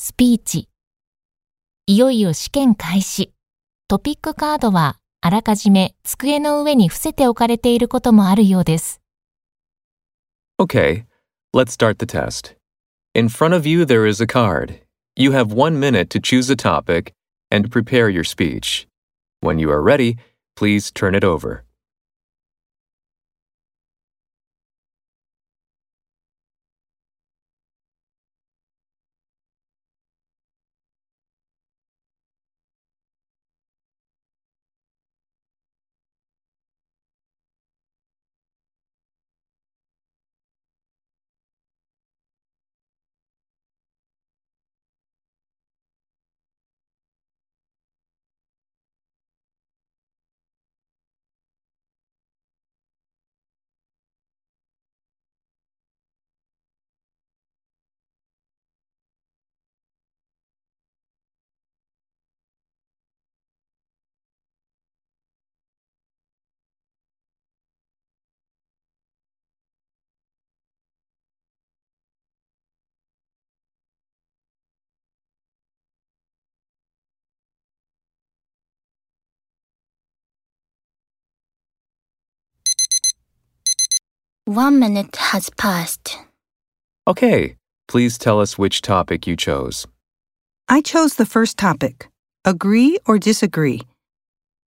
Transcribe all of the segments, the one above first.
スピーチ。いよいよ試験開始。トピックカードはあらかじめ机の上に伏せておかれていることもあるようです。Okay, let's start the test. In front of you, there is a card. You have one minute to choose a topic and prepare your speech. When you are ready, please turn it over. One minute has passed. Okay, please tell us which topic you chose. I chose the first topic agree or disagree.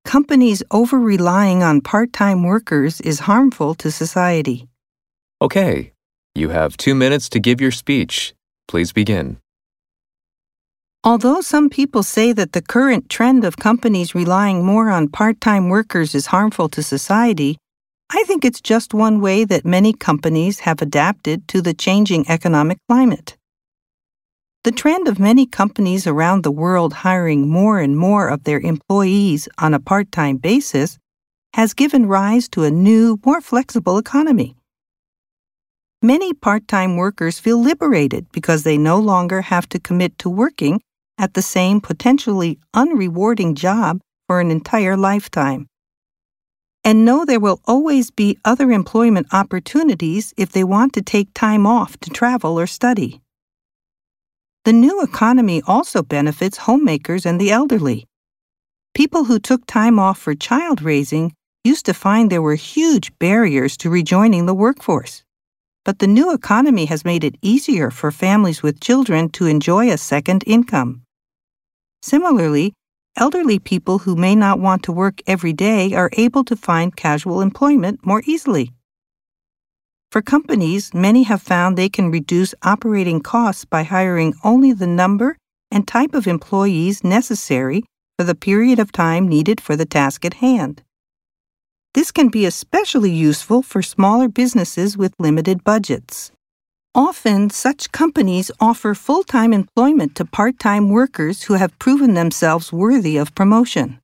Companies over relying on part time workers is harmful to society. Okay, you have two minutes to give your speech. Please begin. Although some people say that the current trend of companies relying more on part time workers is harmful to society, I think it's just one way that many companies have adapted to the changing economic climate. The trend of many companies around the world hiring more and more of their employees on a part time basis has given rise to a new, more flexible economy. Many part time workers feel liberated because they no longer have to commit to working at the same potentially unrewarding job for an entire lifetime. And know there will always be other employment opportunities if they want to take time off to travel or study. The new economy also benefits homemakers and the elderly. People who took time off for child raising used to find there were huge barriers to rejoining the workforce. But the new economy has made it easier for families with children to enjoy a second income. Similarly, elderly people who may not want to work every day are able to find casual employment more easily. For companies, many have found they can reduce operating costs by hiring only the number and type of employees necessary for the period of time needed for the task at hand. This can be especially useful for smaller businesses with limited budgets. Often, such companies offer full time employment to part time workers who have proven themselves worthy of promotion.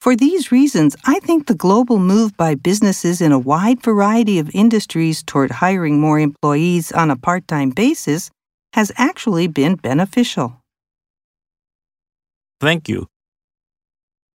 For these reasons, I think the global move by businesses in a wide variety of industries toward hiring more employees on a part time basis has actually been beneficial. Thank you.